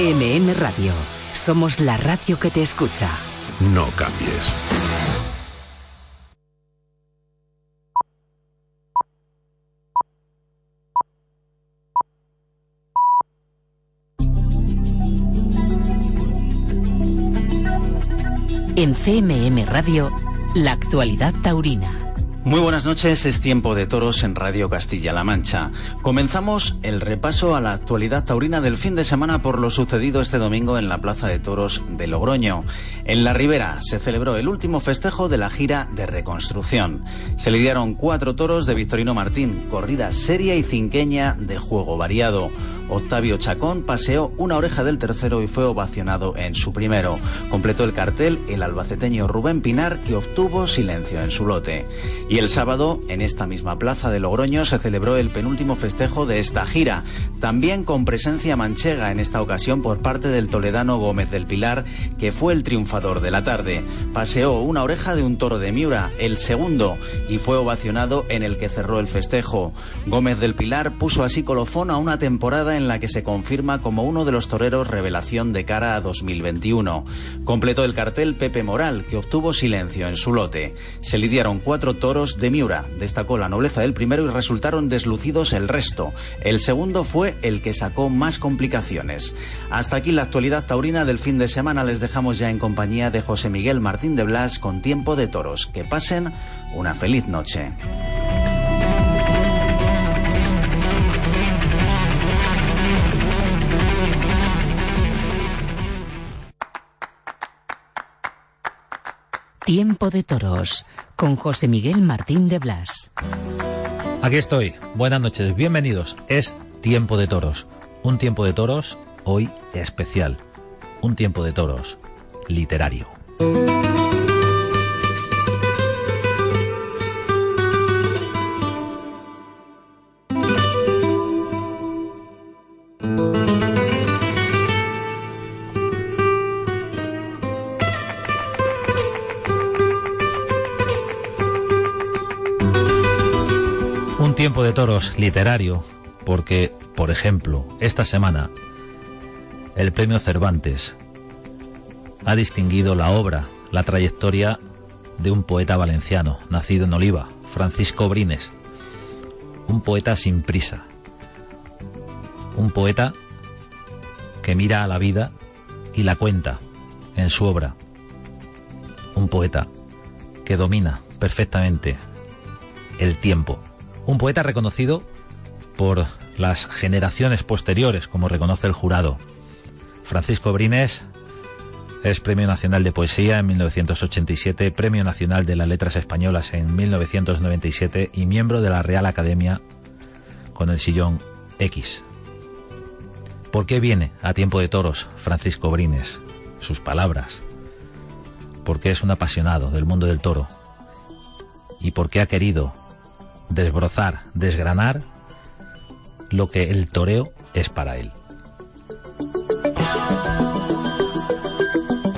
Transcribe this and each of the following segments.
FMM Radio. Somos la radio que te escucha. No cambies. En CMM Radio, la actualidad taurina. Muy buenas noches, es tiempo de toros en Radio Castilla-La Mancha. Comenzamos el repaso a la actualidad taurina del fin de semana por lo sucedido este domingo en la Plaza de Toros de Logroño. En la Ribera se celebró el último festejo de la gira de reconstrucción. Se lidiaron cuatro toros de Victorino Martín, corrida seria y cinqueña de juego variado. Octavio Chacón paseó una oreja del tercero y fue ovacionado en su primero. Completó el cartel el albaceteño Rubén Pinar, que obtuvo silencio en su lote. Y el sábado, en esta misma plaza de Logroño, se celebró el penúltimo festejo de esta gira, también con presencia manchega en esta ocasión por parte del toledano Gómez del Pilar, que fue el triunfador de la tarde. Paseó una oreja de un toro de Miura, el segundo, y fue ovacionado en el que cerró el festejo. Gómez del Pilar puso así colofón a una temporada en la que se confirma como uno de los toreros revelación de cara a 2021. Completó el cartel Pepe Moral, que obtuvo silencio en su lote. Se lidiaron cuatro toros de Miura. Destacó la nobleza del primero y resultaron deslucidos el resto. El segundo fue el que sacó más complicaciones. Hasta aquí la actualidad taurina del fin de semana. Les dejamos ya en compañía de José Miguel Martín de Blas con Tiempo de Toros. Que pasen una feliz noche. Tiempo de Toros con José Miguel Martín de Blas. Aquí estoy. Buenas noches. Bienvenidos. Es Tiempo de Toros. Un tiempo de toros hoy especial. Un tiempo de toros literario. Toros literario porque, por ejemplo, esta semana el premio Cervantes ha distinguido la obra, la trayectoria de un poeta valenciano, nacido en Oliva, Francisco Brines. Un poeta sin prisa. Un poeta que mira a la vida y la cuenta en su obra. Un poeta que domina perfectamente el tiempo. Un poeta reconocido por las generaciones posteriores, como reconoce el jurado. Francisco Brines es Premio Nacional de Poesía en 1987, Premio Nacional de las Letras Españolas en 1997 y miembro de la Real Academia con el sillón X. ¿Por qué viene a tiempo de toros Francisco Brines? Sus palabras. Porque es un apasionado del mundo del toro. Y porque ha querido desbrozar, desgranar lo que el toreo es para él.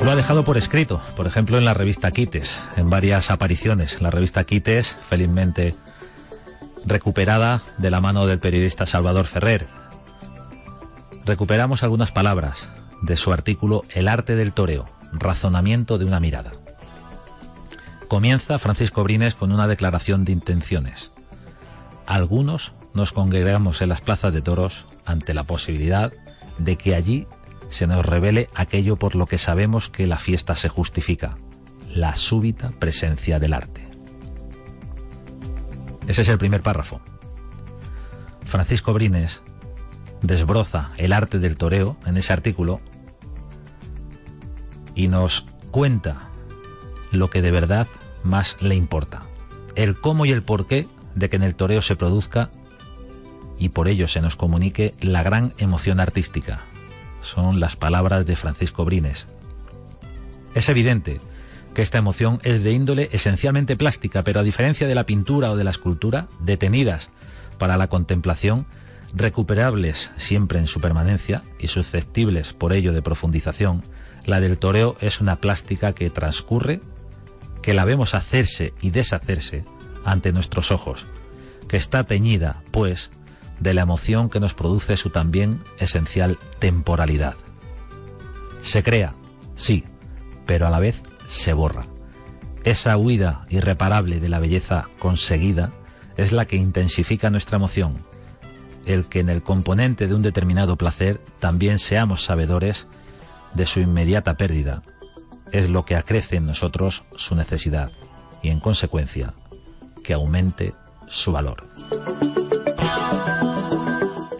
Lo ha dejado por escrito, por ejemplo en la revista Quites, en varias apariciones. La revista Quites, felizmente recuperada de la mano del periodista Salvador Ferrer. Recuperamos algunas palabras de su artículo El arte del toreo, razonamiento de una mirada. Comienza Francisco Brines con una declaración de intenciones. Algunos nos congregamos en las plazas de toros ante la posibilidad de que allí se nos revele aquello por lo que sabemos que la fiesta se justifica, la súbita presencia del arte. Ese es el primer párrafo. Francisco Brines desbroza el arte del toreo en ese artículo y nos cuenta lo que de verdad más le importa, el cómo y el porqué de que en el toreo se produzca y por ello se nos comunique la gran emoción artística. Son las palabras de Francisco Brines. Es evidente que esta emoción es de índole esencialmente plástica, pero a diferencia de la pintura o de la escultura, detenidas para la contemplación, recuperables siempre en su permanencia y susceptibles por ello de profundización, la del toreo es una plástica que transcurre, que la vemos hacerse y deshacerse ante nuestros ojos, que está teñida, pues, de la emoción que nos produce su también esencial temporalidad. Se crea, sí, pero a la vez se borra. Esa huida irreparable de la belleza conseguida es la que intensifica nuestra emoción. El que en el componente de un determinado placer también seamos sabedores de su inmediata pérdida es lo que acrece en nosotros su necesidad y en consecuencia que aumente su valor.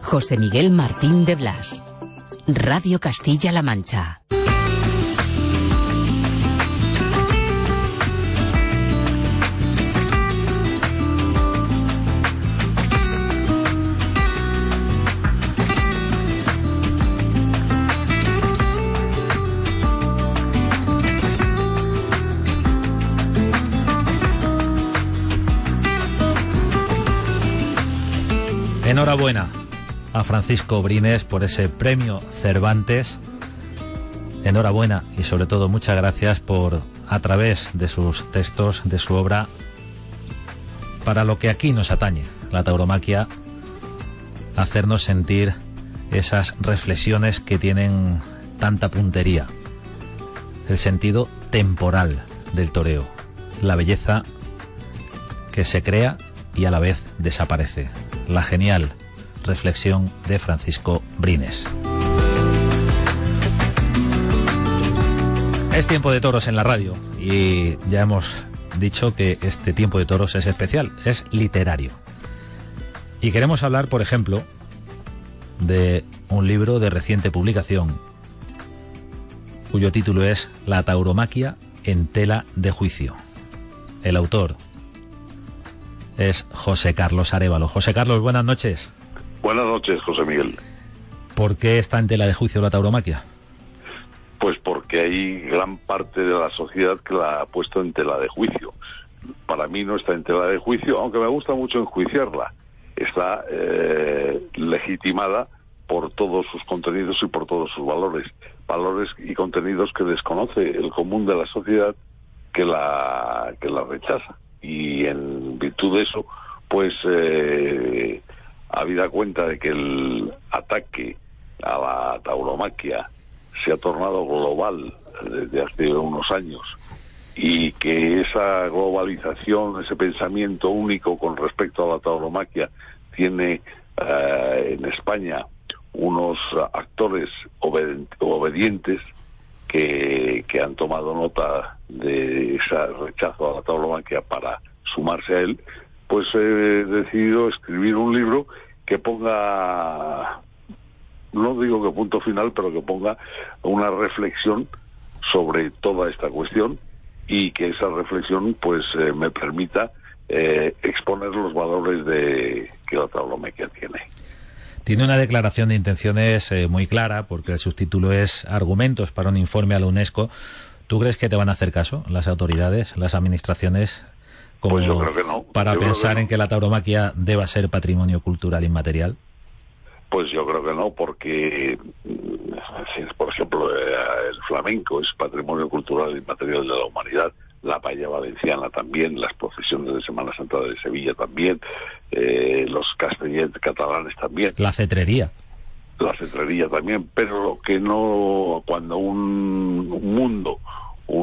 José Miguel Martín de Blas, Radio Castilla-La Mancha. Enhorabuena a Francisco Brines por ese premio Cervantes. Enhorabuena y sobre todo muchas gracias por, a través de sus textos, de su obra, para lo que aquí nos atañe, la tauromaquia, hacernos sentir esas reflexiones que tienen tanta puntería, el sentido temporal del toreo, la belleza que se crea y a la vez desaparece la genial reflexión de Francisco Brines. Es tiempo de toros en la radio y ya hemos dicho que este tiempo de toros es especial, es literario. Y queremos hablar, por ejemplo, de un libro de reciente publicación cuyo título es La tauromaquia en tela de juicio. El autor, es José Carlos Arevalo. José Carlos, buenas noches. Buenas noches, José Miguel. ¿Por qué está en tela de juicio la tauromaquia? Pues porque hay gran parte de la sociedad que la ha puesto en tela de juicio. Para mí no está en tela de juicio, aunque me gusta mucho enjuiciarla. Está eh, legitimada por todos sus contenidos y por todos sus valores. Valores y contenidos que desconoce el común de la sociedad que la, que la rechaza y en virtud de eso, pues eh, habida cuenta de que el ataque a la tauromaquia se ha tornado global desde hace unos años y que esa globalización, ese pensamiento único con respecto a la tauromaquia tiene eh, en España unos actores obedientes que, que han tomado nota de ese rechazo a la tauromaquia para sumarse a él, pues he decidido escribir un libro que ponga, no digo que punto final, pero que ponga una reflexión sobre toda esta cuestión y que esa reflexión pues eh, me permita eh, exponer los valores de que la tauromaquia tiene. Tiene una declaración de intenciones eh, muy clara, porque el subtítulo es Argumentos para un informe a la UNESCO. ¿Tú crees que te van a hacer caso las autoridades, las administraciones, como pues yo creo que no. para Yo pensar que no. en que la tauromaquia deba ser patrimonio cultural inmaterial? Pues yo creo que no, porque, mm, por ejemplo, eh, el flamenco es patrimonio cultural inmaterial de la humanidad, la paella valenciana también, las procesiones de Semana Santa de Sevilla también, eh, los castellers catalanes también, La cetrería. la cetrería también, pero lo que no, cuando un mundo,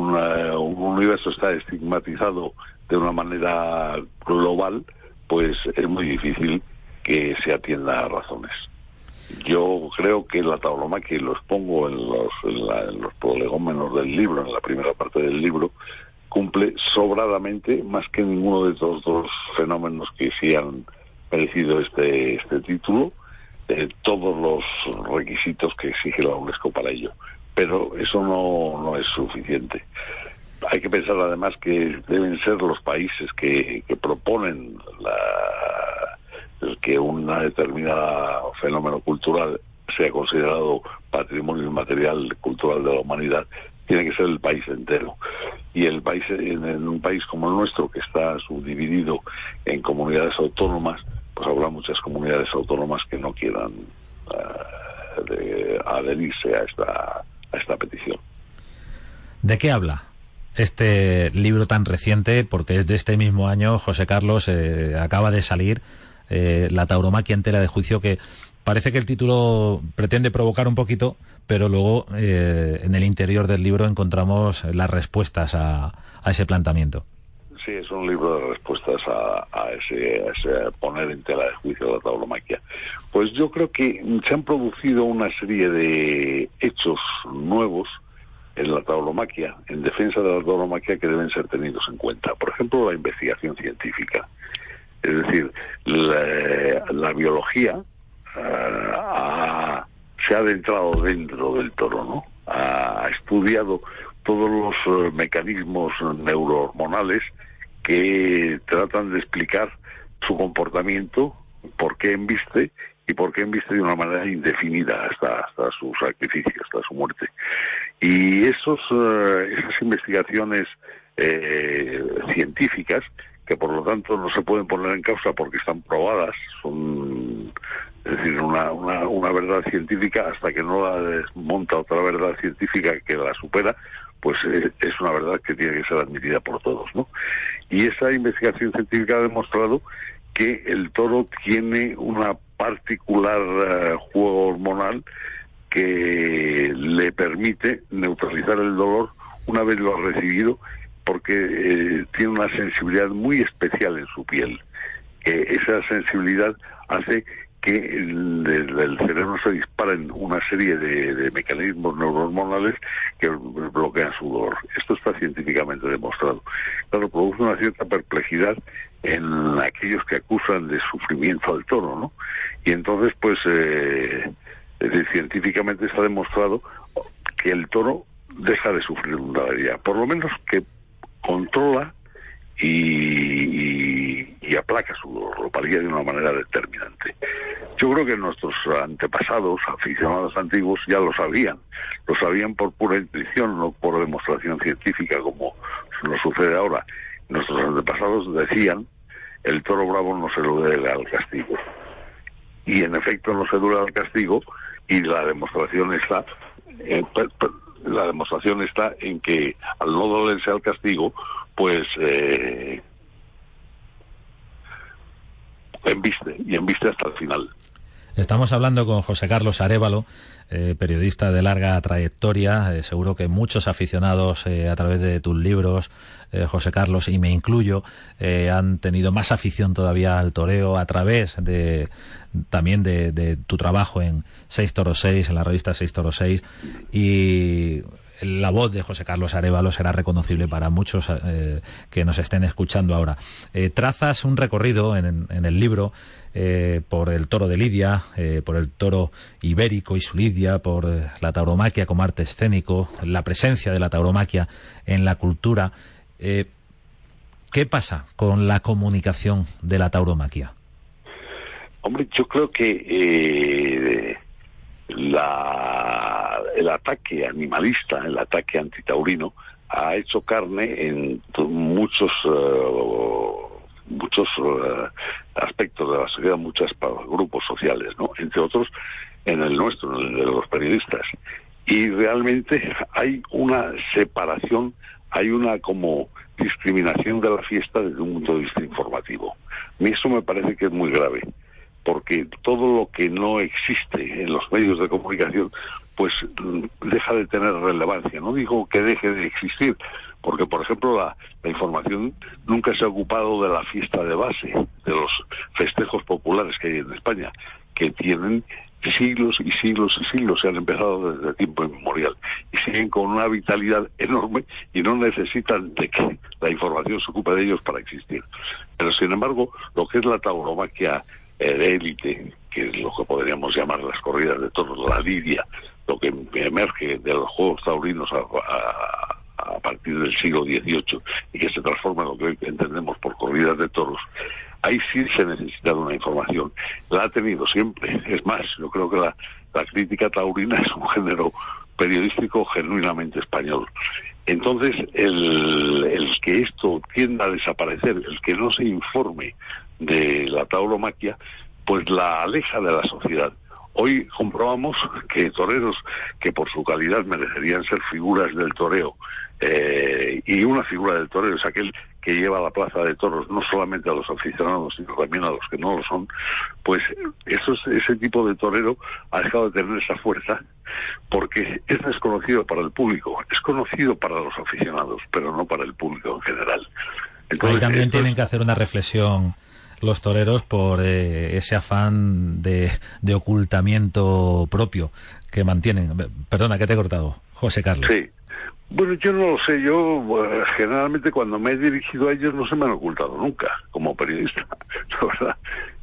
un, un universo está estigmatizado de una manera global, pues es muy difícil que se atienda a razones. Yo creo que la tauromaquia, y lo expongo en los, en, la- en los prolegómenos del libro, en la primera parte del libro, cumple sobradamente más que ninguno de estos dos fenómenos que sí han merecido este, este título, eh, todos los requisitos que exige la UNESCO para ello. Pero eso no, no es suficiente. Hay que pensar además que deben ser los países que, que proponen la, que un determinado fenómeno cultural sea considerado patrimonio inmaterial cultural de la humanidad, tiene que ser el país entero. Y el país, en, un país como el nuestro, que está subdividido en comunidades autónomas, pues habrá muchas comunidades autónomas que no quieran eh, de- adherirse a esta, a esta petición. ¿De qué habla este libro tan reciente? Porque es de este mismo año, José Carlos, eh, acaba de salir la tauromaquia en tela de juicio, que parece que el título pretende provocar un poquito, pero luego en el interior del libro encontramos las respuestas a, ese planteamiento. Es un libro de respuestas a, a, ese, poner en tela de juicio la tauromaquia. Pues yo creo que se han producido una serie de hechos nuevos en la tauromaquia, en defensa de la tauromaquia, que deben ser tenidos en cuenta. Por ejemplo, la investigación científica. Es decir, la, biología eh, se ha adentrado dentro del toro, ¿no? Ha estudiado todos los eh, mecanismos neurohormonales que tratan de explicar su comportamiento, por qué embiste y por qué embiste de una manera indefinida hasta, hasta su sacrificio, hasta su muerte. Y esos, eh, esas investigaciones eh, científicas, que por lo tanto no se pueden poner en causa porque están probadas, son es decir, una, una, una verdad científica hasta que no la desmonta otra verdad científica que la supera, pues eh, es una verdad que tiene que ser admitida por todos, ¿no? Y esa investigación científica ha demostrado que el toro tiene una particular juego hormonal que le permite neutralizar el dolor una vez lo ha recibido porque eh, tiene una sensibilidad muy especial en su piel. esa sensibilidad hace que desde el cerebro se disparen una serie de, mecanismos neurohormonales que bloquean su dolor. Esto está científicamente demostrado. Claro, produce una cierta perplejidad en aquellos que acusan de sufrimiento al toro, ¿no? Y entonces, pues, eh, científicamente está demostrado que el toro deja de sufrir una avería, por lo menos que controla y, aplaca su palía de una manera determinante. Yo creo que nuestros antepasados, aficionados antiguos, ya lo sabían. Lo sabían por pura intuición, no por demostración científica como nos sucede ahora. Nuestros antepasados decían, el toro bravo no se lo debe al castigo. Y en efecto no se dura al castigo y la demostración está eh, la demostración está en que al no dolerse al castigo pues eh, embiste y embiste hasta el final Estamos hablando con José Carlos Arevalo, eh, periodista de larga trayectoria. Eh, seguro que muchos aficionados eh, a través de tus libros, José Carlos, y me incluyo, han tenido más afición todavía al toreo a través de también de, tu trabajo en Seis Toros 6, en la revista Seis Toros 6. Y la voz de José Carlos Arevalo será reconocible para muchos que nos estén escuchando ahora. trazas un recorrido en, el libro eh, por el toro de Lidia, eh, por el toro ibérico y su Lidia, por eh, la tauromaquia como arte escénico, la presencia de la tauromaquia en la cultura. ¿Qué pasa con la comunicación de la tauromaquia? Hombre, yo creo que la, el ataque animalista, el ataque antitaurino, ha hecho carne en muchos muchos uh, aspectos de la sociedad, muchos grupos sociales, ¿no? Entre otros, en el nuestro, en el de los periodistas. Y realmente hay una separación, hay una como discriminación de la fiesta desde un punto de vista informativo. Mí eso me parece que es muy grave, porque todo lo que no existe en los medios de comunicación, pues deja de tener relevancia. No digo que deje de existir, porque por ejemplo la, información nunca se ha ocupado de la fiesta de base, de los festejos populares que hay en España, que tienen siglos y siglos y siglos, se han empezado desde tiempo inmemorial y siguen con una vitalidad enorme y no necesitan de que la información se ocupe de ellos para existir. Pero sin embargo, lo que es la tauromaquia de élite, que es lo que podríamos llamar las corridas de toros, la lidia, lo que emerge de los juegos taurinos a partir del siglo XVIII y que se transforma en lo que entendemos por corridas de toros, ahí sí se necesita una información. La ha tenido siempre. Es más, yo creo que la, crítica taurina es un género periodístico genuinamente español. Entonces, el, el, que esto tienda a desaparecer, el que no se informe de la tauromaquia, pues la aleja de la sociedad. Hoy comprobamos que toreros que por su calidad merecerían ser figuras del toreo, eh, y una figura del torero es aquel que lleva la plaza de toros, no solamente a los aficionados, sino también a los que no lo son, pues eso, ese tipo de torero ha dejado de tener esa fuerza porque es desconocido para el público, es conocido para los aficionados, pero no para el público en general. Ahí también tienen que hacer una reflexión los toreros por eh, ese afán de, de, ocultamiento propio que mantienen. Perdona, que te he cortado, José Carlos. Sí. Bueno, yo no lo sé. Yo generalmente cuando me he dirigido a ellos no se me han ocultado nunca como periodista. La verdad,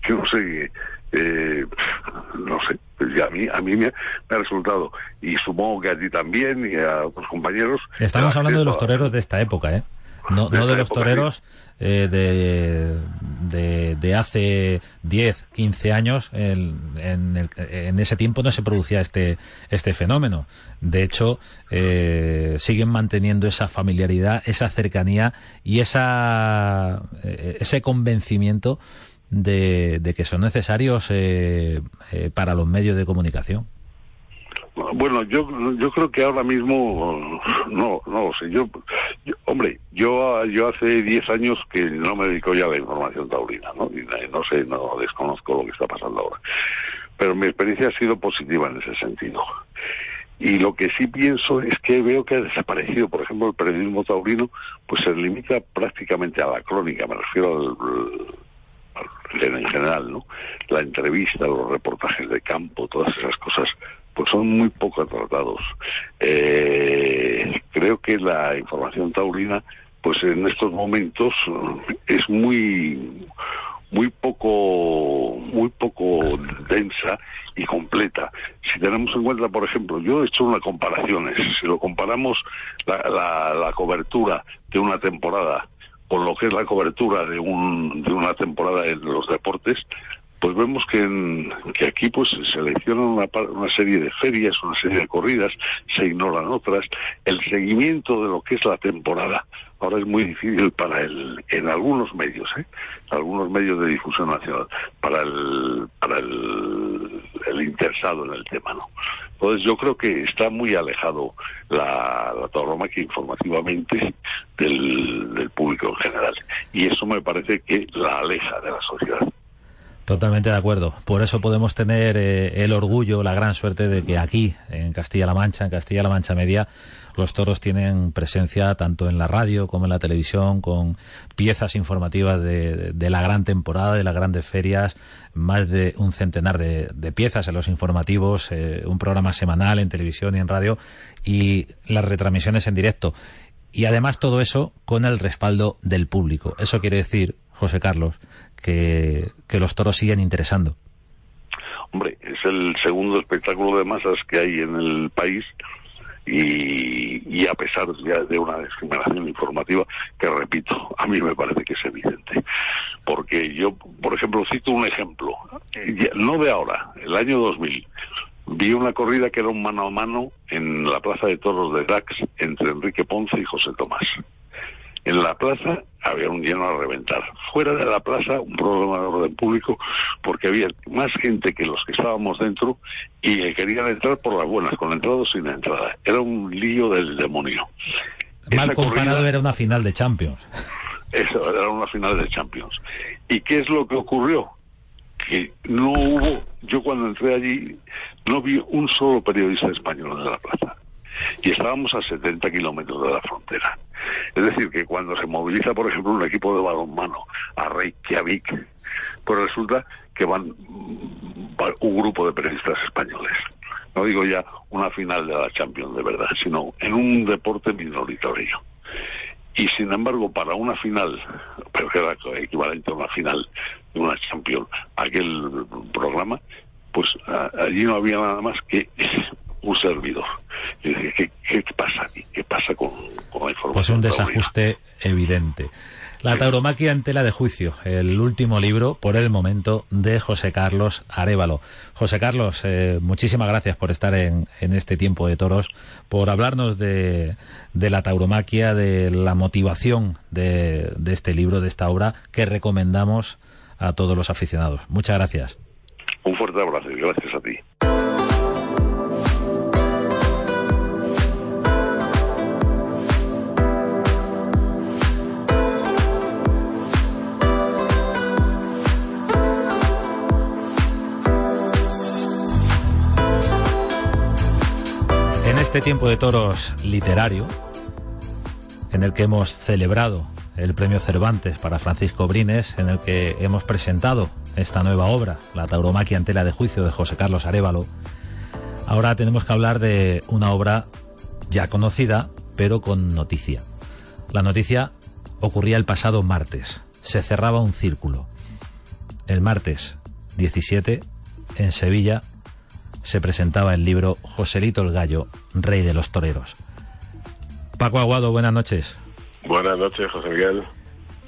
yo no sé. Eh, no sé, pues a mí, a mí me, ha resultado, y supongo que a ti también y a otros compañeros. Estamos hablando de los toreros de esta época, ¿eh? No, no de los toreros eh, de, de, hace 10, 15 años. En, en, ese tiempo no se producía este, este fenómeno. De hecho, eh, siguen manteniendo esa familiaridad, esa cercanía y esa, eh, ese convencimiento de, de, que son necesarios para los medios de comunicación. Bueno, yo yo creo que ahora mismo no no sé. Yo, hombre, yo yo hace 10 años que no me dedico ya a la información taurina, ¿no? Y no sé, no desconozco lo que está pasando ahora. Pero mi experiencia ha sido positiva en ese sentido. Y lo que sí pienso es que veo que ha desaparecido, por ejemplo, el periodismo taurino, pues se limita prácticamente a la crónica, me refiero al, en general, ¿no? La entrevista, los reportajes de campo, todas esas cosas pues son muy poco tratados. Eh, creo que la información taurina, pues en estos momentos es muy muy poco muy poco densa y completa. Si tenemos en cuenta, por ejemplo, yo he hecho una comparación, si lo comparamos la, la, cobertura de una temporada con lo que es la cobertura de, un, de una temporada en los deportes, pues vemos que, que aquí pues se seleccionan una, una, serie de ferias, una serie de corridas, se ignoran otras. El seguimiento de lo que es la temporada ahora es muy difícil para el, en algunos medios, ¿eh? algunos medios de difusión nacional, para el, para el, el interesado en el tema, ¿no? Entonces yo creo que está muy alejado la, la tauromaquia informativamente del, del público en general. Y eso me parece que la aleja de la sociedad. Totalmente de acuerdo. Por eso podemos tener eh, el orgullo, la gran suerte de que aquí, en Castilla-La Mancha, en Castilla-La Mancha Media, los toros tienen presencia tanto en la radio como en la televisión, con piezas informativas de, la gran temporada, de las grandes ferias, más de un centenar de, piezas en los informativos, eh, un programa semanal en televisión y en radio, y las retransmisiones en directo. Y además todo eso con el respaldo del público. Eso quiere decir, José Carlos, que, los toros siguen interesando. Hombre, es el segundo espectáculo de masas que hay en el país y, a pesar de una discriminación informativa que, repito, a mí me parece que es evidente. Porque yo, por ejemplo, cito un ejemplo, no de ahora, el año 2000, vi una corrida que era un mano a mano en la Plaza de Toros de Dax entre Enrique Ponce y José Tomás. En la plaza había un lleno a reventar. Fuera de la plaza, un problema de orden público, porque había más gente que los que estábamos dentro y querían entrar por las buenas, con entrada o sin entrada. Era un lío del demonio. Mal comparado era una final de Champions. Eso, era una final de Champions. ¿Y qué es lo que ocurrió? Que no hubo, yo cuando entré allí, no vi un solo periodista español en la plaza. Y estábamos a 70 kilómetros de la frontera. Es decir, que cuando se moviliza, por ejemplo, un equipo de balonmano a Reykjavik, pues resulta que van un grupo de periodistas españoles. No digo ya una final de la Champions de verdad, sino en un deporte minoritario. Y sin embargo, para una final, pero que era equivalente a una final de una Champions, aquel programa, pues allí no había nada más que un servidor. Y dije, ¿qué, pasa aquí? ¿Qué pasa con, la información? Pues un desajuste evidente. La tauromaquia en tela de juicio, el último libro, por el momento, de José Carlos Arevalo. José Carlos, eh, muchísimas gracias por estar en, en, este tiempo de toros, por hablarnos de, de la tauromaquia, de la motivación de, de este libro, de esta obra, que recomendamos a todos los aficionados. Muchas gracias. Un fuerte abrazo este tiempo de toros literario, en el que hemos celebrado el premio Cervantes para Francisco Brines, en el que hemos presentado esta nueva obra, La tauromaquia en tela de juicio de José Carlos Arevalo, ahora tenemos que hablar de una obra ya conocida, pero con noticia. La noticia ocurría el pasado martes. Se cerraba un círculo. El martes 17, en Sevilla, se presentaba el libro Joselito el Gallo, Rey de los Toreros. Paco Aguado, buenas noches. Buenas noches, José Miguel.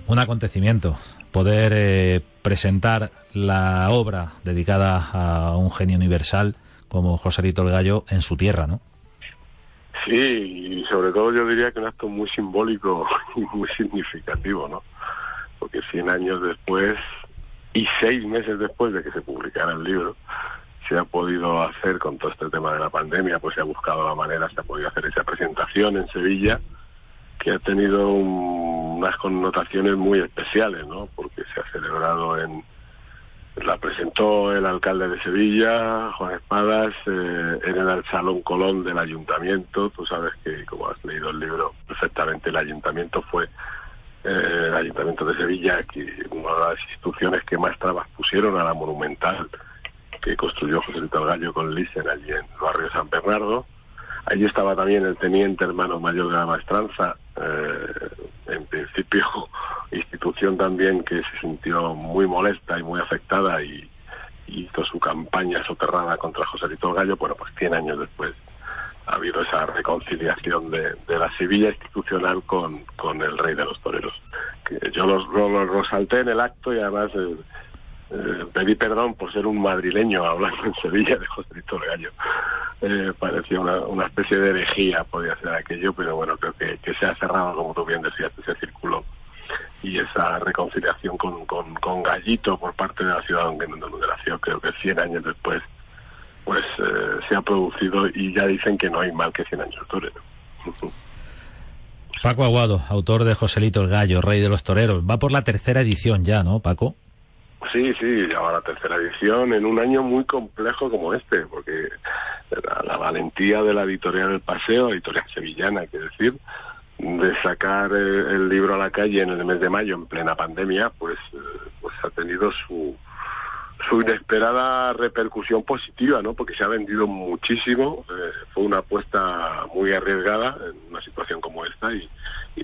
Un acontecimiento, poder eh, presentar la obra dedicada a un genio universal como Joselito el Gallo en su tierra, ¿no? Sí, y sobre todo yo diría que un acto muy simbólico y muy significativo, ¿no? Porque 100 años después y seis meses después de que se publicara el libro, se ha podido hacer con todo este tema de la pandemia, pues se ha buscado la manera, se ha podido hacer esa presentación en Sevilla, que ha tenido unas connotaciones muy especiales, ¿no? Porque se ha celebrado en, la presentó el alcalde de Sevilla, Juan Espadas, eh, en el Salón Colón del Ayuntamiento. Tú sabes que, como has leído el libro perfectamente, el Ayuntamiento fue eh, el Ayuntamiento de Sevilla, que una de las instituciones que más trabas pusieron a la monumental que construyó José Luis Gallo con Lisen allí en el barrio San Bernardo. Allí estaba también el teniente hermano mayor de la maestranza, eh, en principio institución también que se sintió muy molesta y muy afectada y, hizo su campaña soterrada contra José Luis Gallo, bueno, pues 100 años después ha habido esa reconciliación de, la Sevilla institucional con, con el rey de los toreros. Yo los, los, resalté en el acto y además eh, eh, pedí perdón por ser un madrileño hablando en Sevilla de José Luis Gallo. Eh, parecía una, una, especie de herejía, podía ser aquello, pero bueno, creo que, que se ha cerrado, como tú bien decías, ese círculo y esa reconciliación con, con, con Gallito por parte de la ciudad donde, nació, creo que 100 años después, pues eh, se ha producido y ya dicen que no hay mal que 100 años torero. Paco Aguado, autor de Joselito el Gallo, Rey de los Toreros. Va por la tercera edición ya, ¿no, Paco? Sí, sí, ya va la tercera edición en un año muy complejo como este, porque la, valentía de la editorial del Paseo, editorial sevillana, hay que decir, de sacar eh, el libro a la calle en el mes de mayo, en plena pandemia, pues, eh, pues ha tenido su, su inesperada repercusión positiva, ¿no? Porque se ha vendido muchísimo, eh, fue una apuesta muy arriesgada en una situación como esta y,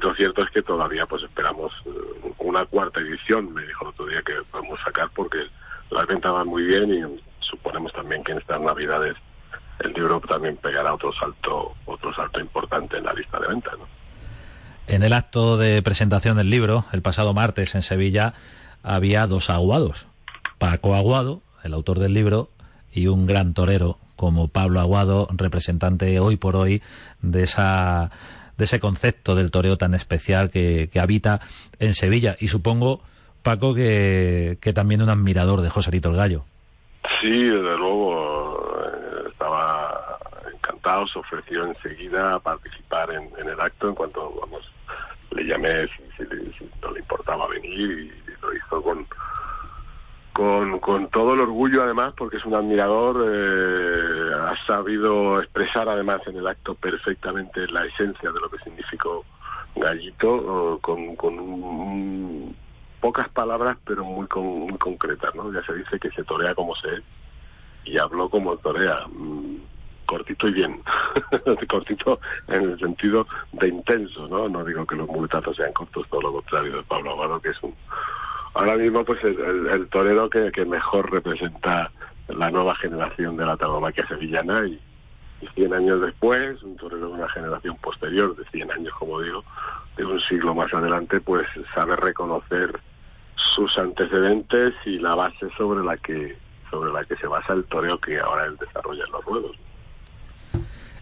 lo cierto es que todavía pues esperamos eh, una cuarta edición, me dijo el otro día que podemos sacar porque las ventas van muy bien y suponemos también que en estas navidades el libro también pegará otro salto, otro salto importante en la lista de ventas, ¿no? En el acto de presentación del libro, el pasado martes en Sevilla, había dos aguados, Paco Aguado, el autor del libro, y un gran torero como Pablo Aguado, representante hoy por hoy de esa de ese concepto del toreo tan especial que, habita en Sevilla. Y supongo, Paco, que, que también un admirador de José Rito el Gallo. Sí, desde luego. Eh, estaba encantado, se ofreció enseguida a participar en, el acto en cuanto vamos le llamé si, no le importaba venir y lo hizo con con, con todo el orgullo además, porque es un admirador, eh, ha sabido expresar además en el acto perfectamente la esencia de lo que significó Gallito, con, con pocas palabras pero muy, muy concretas, ¿no? Ya se dice que se torea como se es y habló como torea. Mm, cortito y bien, cortito en el sentido de intenso, ¿no? No digo que los muletazos sean cortos, todo lo contrario de Pablo Aguado, que es un ahora mismo pues el, torero que, mejor representa la nueva generación de la tauromaquia sevillana y, y 100 años después, un torero de una generación posterior, de 100 años como digo, de un siglo más adelante, pues sabe reconocer sus antecedentes y la base sobre la que sobre la que se basa el toreo que ahora él desarrolla en los ruedos.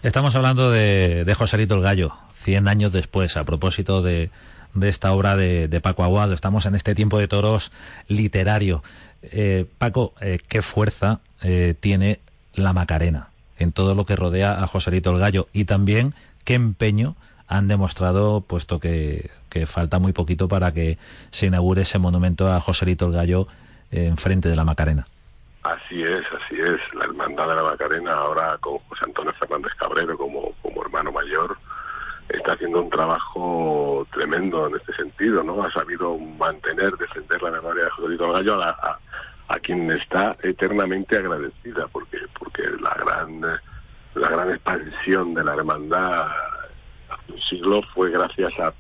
Estamos hablando de, de Joselito el Gallo, 100 años después, a propósito de, de esta obra de, Paco Aguado. Estamos en este tiempo de toros literario. Eh, Paco, eh, ¿qué fuerza eh, tiene la Macarena en todo lo que rodea a Joselito el Gallo? Y también, ¿qué empeño han demostrado, puesto que, que falta muy poquito para que se inaugure ese monumento a Joselito el Gallo en frente de la Macarena? Así es, así es. La Hermandad de la Macarena, ahora con José Antonio Fernández Cabrero como, como hermano mayor, está haciendo un trabajo tremendo en este sentido, ¿no? Ha sabido mantener, defender la memoria de Joselito Gallo a, a, quien está eternamente agradecida, porque porque la gran la gran expansión de la hermandad hace un siglo fue gracias a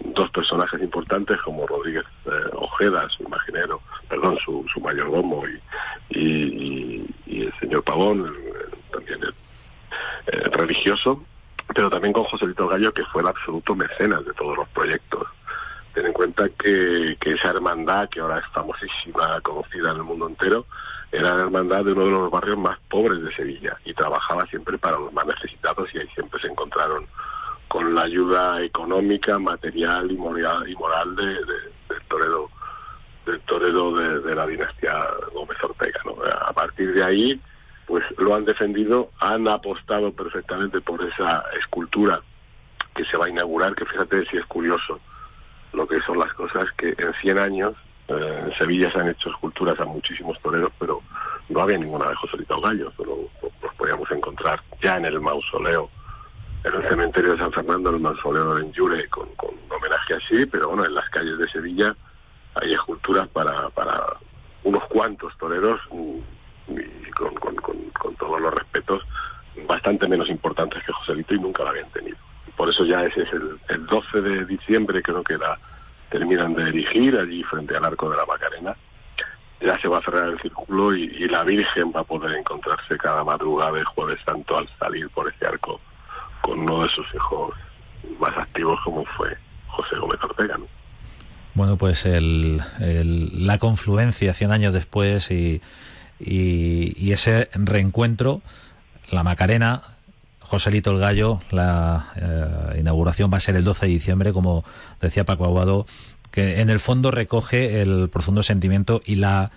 dos personajes importantes como Rodríguez eh, Ojeda, su imaginero, perdón, su, su mayordomo y, y, y, el señor Pavón, también el, religioso, pero también con José Lito Gallo, que fue el absoluto mecenas de todos los proyectos. Ten en cuenta que, que esa hermandad, que ahora es famosísima, conocida en el mundo entero, era la hermandad de uno de los barrios más pobres de Sevilla y trabajaba siempre para los más necesitados y ahí siempre se encontraron con la ayuda económica, material y moral, y moral de, del Toledo del Toledo de, la dinastía Gómez Ortega. A partir de ahí, pues lo han defendido, han apostado perfectamente por esa escultura que se va a inaugurar, que fíjate si es curioso lo que son las cosas, que en 100 años eh, en Sevilla se han hecho esculturas a muchísimos toreros, pero no había ninguna de Joselito Gallo, solo los podíamos encontrar ya en el mausoleo en el cementerio de San Fernando, el mausoleo de Enjure, con, con un homenaje así, pero bueno, en las calles de Sevilla hay esculturas para, para unos cuantos toreros mm, y con, con, con, respetos bastante menos importantes que Joselito y nunca la habían tenido. Por eso ya ese es el, el 12 de diciembre, creo que la terminan de erigir allí frente al arco de la Macarena. Ya se va a cerrar el círculo y, la Virgen va a poder encontrarse cada madrugada del Jueves Santo al salir por ese arco con uno de sus hijos más activos como fue José Gómez Ortega. Bueno, pues el, la confluencia 100 años después y, y, ese reencuentro, la Macarena, Joselito el Gallo, la eh, inauguración va a ser el 12 de diciembre, como decía Paco Aguado, que en el fondo recoge el profundo sentimiento y la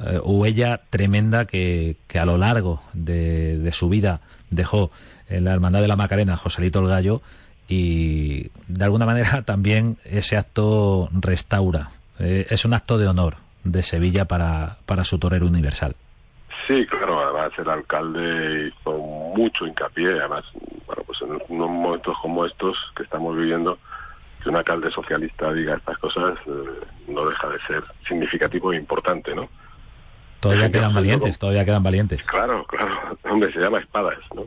eh, huella tremenda que, a lo largo de, de su vida dejó en la Hermandad de la Macarena, Joselito el Gallo, y de alguna manera también ese acto restaura. Eh, es un acto de honor de Sevilla para, para su torero universal. Sí, claro, además el alcalde hizo mucho hincapié, además, bueno, pues en unos momentos como estos que estamos viviendo, que un alcalde socialista diga estas cosas eh, no deja de ser significativo e importante, ¿no? Todavía quedan valientes, todavía quedan valientes. Claro, claro. Hombre, se llama Espadas, ¿no?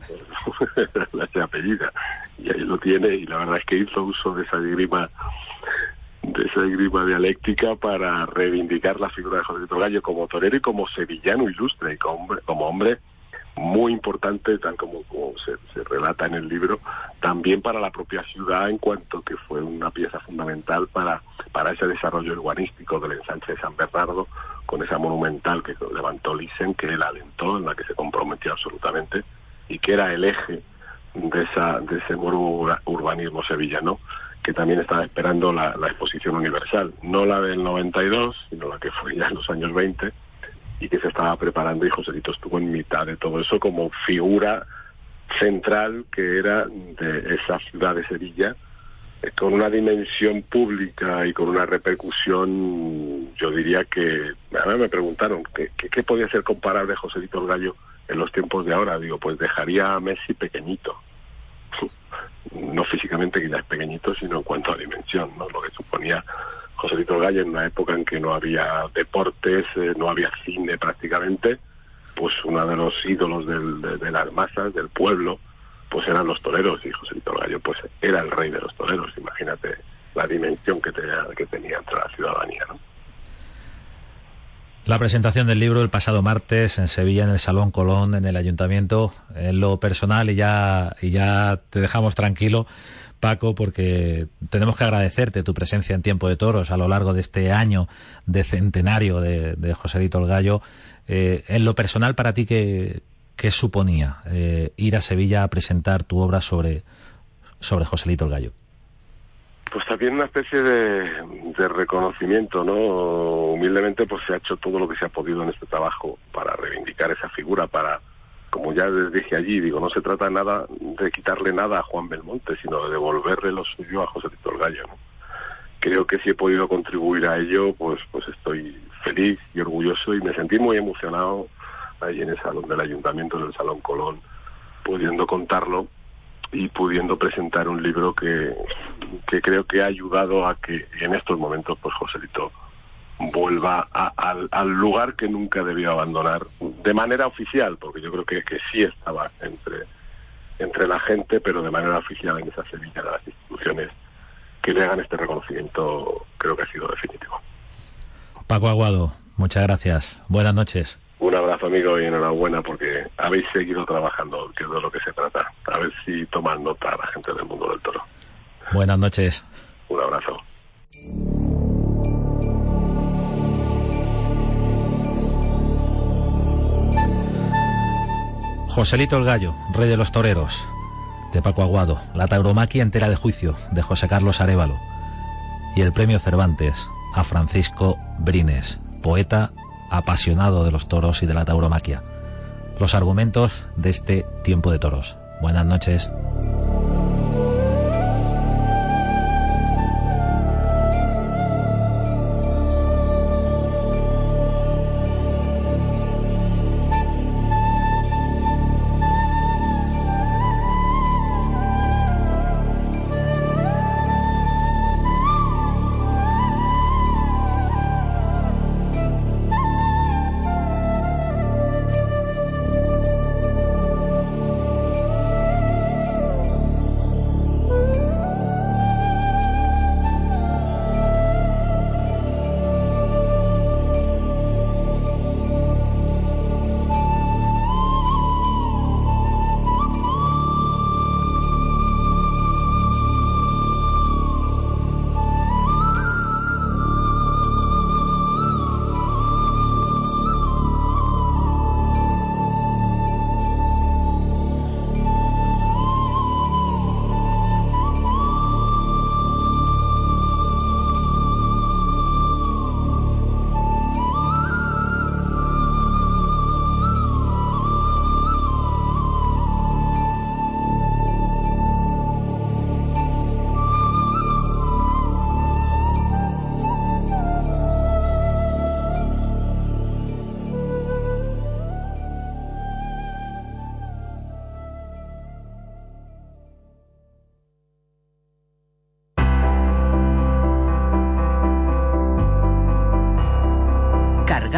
la apellida. Y ahí lo tiene, y la verdad es que hizo uso de esa grima de esa grima dialéctica para reivindicar la figura de José Gallo como torero y como sevillano ilustre y como hombre, como hombre muy importante, tal como, se, se, relata en el libro, también para la propia ciudad en cuanto que fue una pieza fundamental para, para ese desarrollo urbanístico del ensanche de San Bernardo, con esa monumental que levantó Lisen, que él alentó, en la que se comprometió absolutamente, y que era el eje de, esa, de ese urbanismo sevillano, que también estaba esperando la, exposición universal, no la del 92, sino la que fue ya en los años 20, y que se estaba preparando y Joselito estuvo en mitad de todo eso como figura central que era de esa ciudad de Sevilla eh, con una dimensión pública y con una repercusión, yo diría que, a mí me preguntaron, ¿qué, qué, podía ser comparable Joselito el Gallo en los tiempos de ahora? Digo, pues dejaría a Messi pequeñito. No físicamente que ya es pequeñito, sino en cuanto a dimensión, ¿no? Lo que suponía Joselito el Gallo en una época en que no había deportes, eh, no había cine prácticamente, pues uno de los ídolos del, de, las masas, del pueblo, pues eran los toreros y Joselito el Gallo pues era el rey de los toreros, imagínate la dimensión que tenía, que tenía entre la ciudadanía, ¿no? La presentación del libro el pasado martes en Sevilla, en el Salón Colón, en el Ayuntamiento, en lo personal y ya, y ya te dejamos tranquilo. Paco, porque tenemos que agradecerte tu presencia en Tiempo de Toros a lo largo de este año de centenario de, de Joselito el Gallo. Eh, en lo personal, para ti, ¿qué, qué suponía eh, ir a Sevilla a presentar tu obra sobre, sobre Joselito el Gallo? Pues también una especie de, reconocimiento, ¿no? Humildemente, pues se ha hecho todo lo que se ha podido en este trabajo para reivindicar esa figura, para como ya les dije allí, digo, no se trata nada de quitarle nada a Juan Belmonte, sino de devolverle lo suyo a José Tito el Gallo. ¿no? Creo que si he podido contribuir a ello, pues, pues estoy feliz y orgulloso y me sentí muy emocionado ahí en el salón del ayuntamiento, en el Salón Colón, pudiendo contarlo y pudiendo presentar un libro que, que creo que ha ayudado a que en estos momentos pues Joselito vuelva al, lugar que nunca debió abandonar de manera oficial, porque yo creo que, que sí estaba entre, entre la gente, pero de manera oficial en esa semilla de las instituciones que le hagan este reconocimiento creo que ha sido definitivo. Paco Aguado, muchas gracias. Buenas noches. Un abrazo amigo y enhorabuena porque habéis seguido trabajando, que es de lo que se trata. A ver si toman nota la gente del mundo del toro. Buenas noches. Un abrazo. Joselito el Gallo, rey de los toreros, de Paco Aguado, la tauromaquia entera de juicio, de José Carlos Arevalo, y el premio Cervantes a Francisco Brines, poeta apasionado de los toros y de la tauromaquia. Los argumentos de este tiempo de toros. Buenas noches.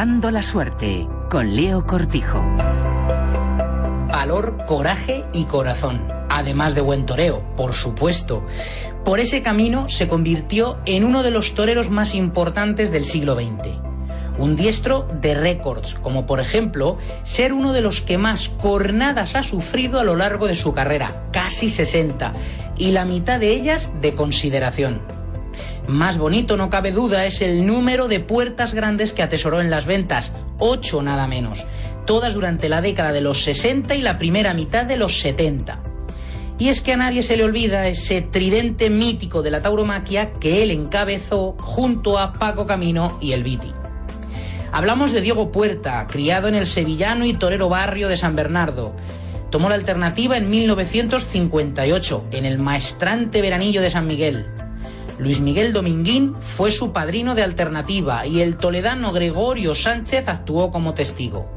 La suerte con Leo Cortijo. Valor, coraje y corazón, además de buen toreo, por supuesto. Por ese camino se convirtió en uno de los toreros más importantes del siglo XX. Un diestro de récords, como por ejemplo ser uno de los que más cornadas ha sufrido a lo largo de su carrera, casi 60, y la mitad de ellas de consideración. Más bonito, no cabe duda, es el número de puertas grandes que atesoró en las ventas, ocho nada menos, todas durante la década de los 60 y la primera mitad de los 70. Y es que a nadie se le olvida ese tridente mítico de la tauromaquia que él encabezó junto a Paco Camino y el Viti. Hablamos de Diego Puerta, criado en el sevillano y torero barrio de San Bernardo. Tomó la alternativa en 1958, en el maestrante veranillo de San Miguel. Luis Miguel Dominguín fue su padrino de alternativa y el toledano Gregorio Sánchez actuó como testigo.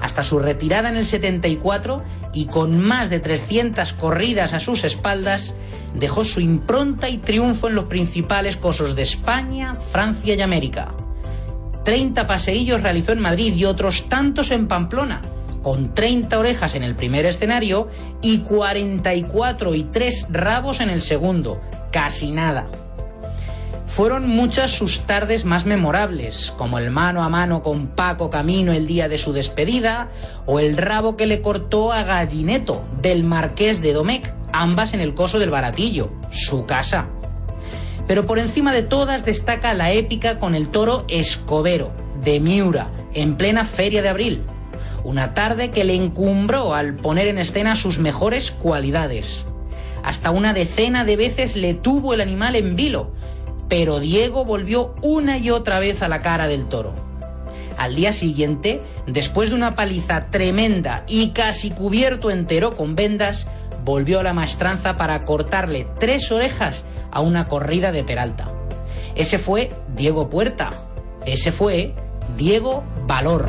Hasta su retirada en el 74 y con más de 300 corridas a sus espaldas, dejó su impronta y triunfo en los principales cosos de España, Francia y América. 30 paseillos realizó en Madrid y otros tantos en Pamplona, con 30 orejas en el primer escenario y 44 y 3 rabos en el segundo, casi nada. Fueron muchas sus tardes más memorables, como el mano a mano con Paco Camino el día de su despedida, o el rabo que le cortó a Gallineto, del marqués de Domecq, ambas en el coso del Baratillo, su casa. Pero por encima de todas destaca la épica con el toro Escobero, de Miura, en plena feria de abril. Una tarde que le encumbró al poner en escena sus mejores cualidades. Hasta una decena de veces le tuvo el animal en vilo, pero Diego volvió una y otra vez a la cara del toro. Al día siguiente, después de una paliza tremenda y casi cubierto entero con vendas, volvió a la maestranza para cortarle tres orejas a una corrida de Peralta. Ese fue Diego Puerta. Ese fue Diego Valor.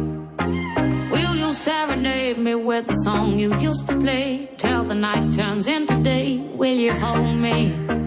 Serenade me with the song you used to play. Till the night turns into day, will you hold me?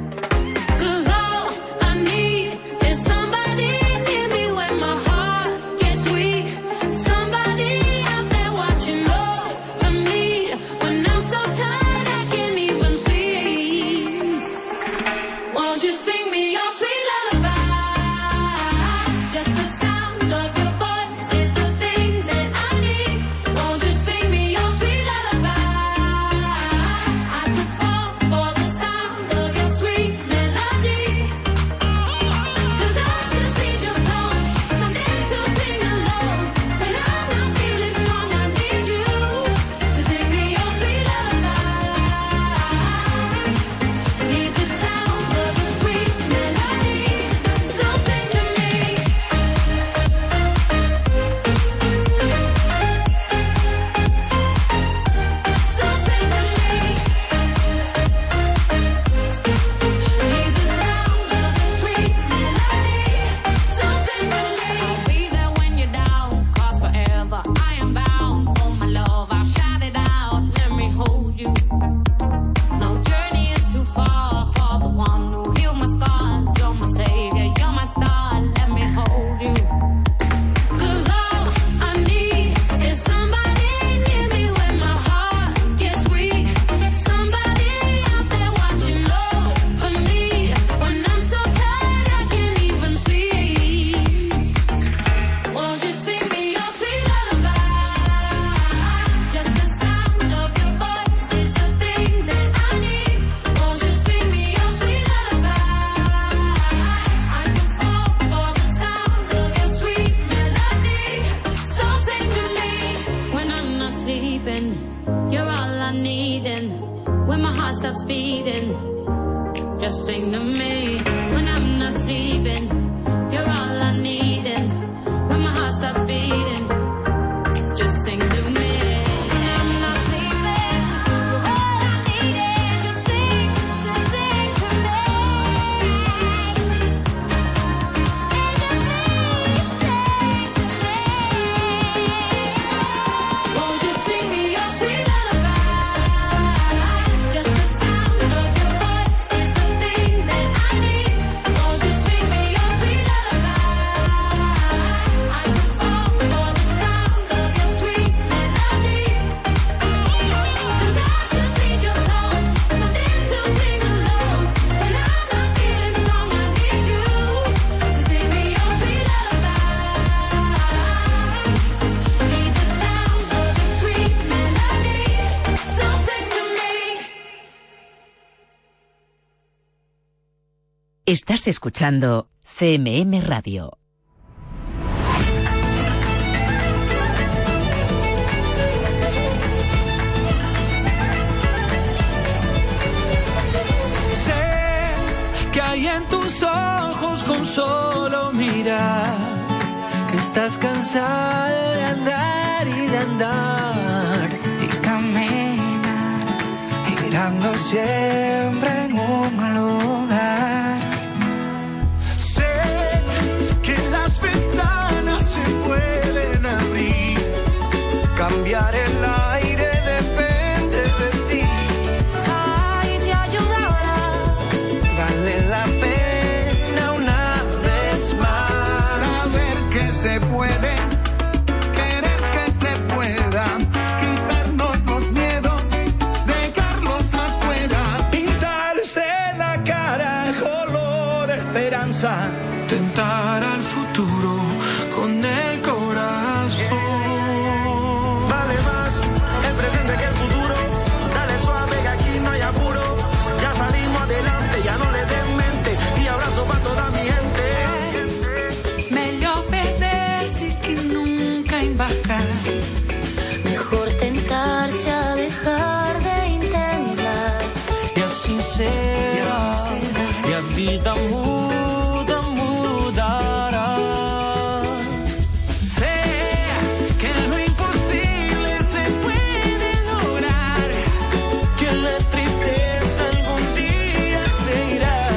Estás escuchando CMM Radio. Sé que hay en tus ojos con solo mirar que estás cansado de andar y de andar y caminar, girando siempre en un lugar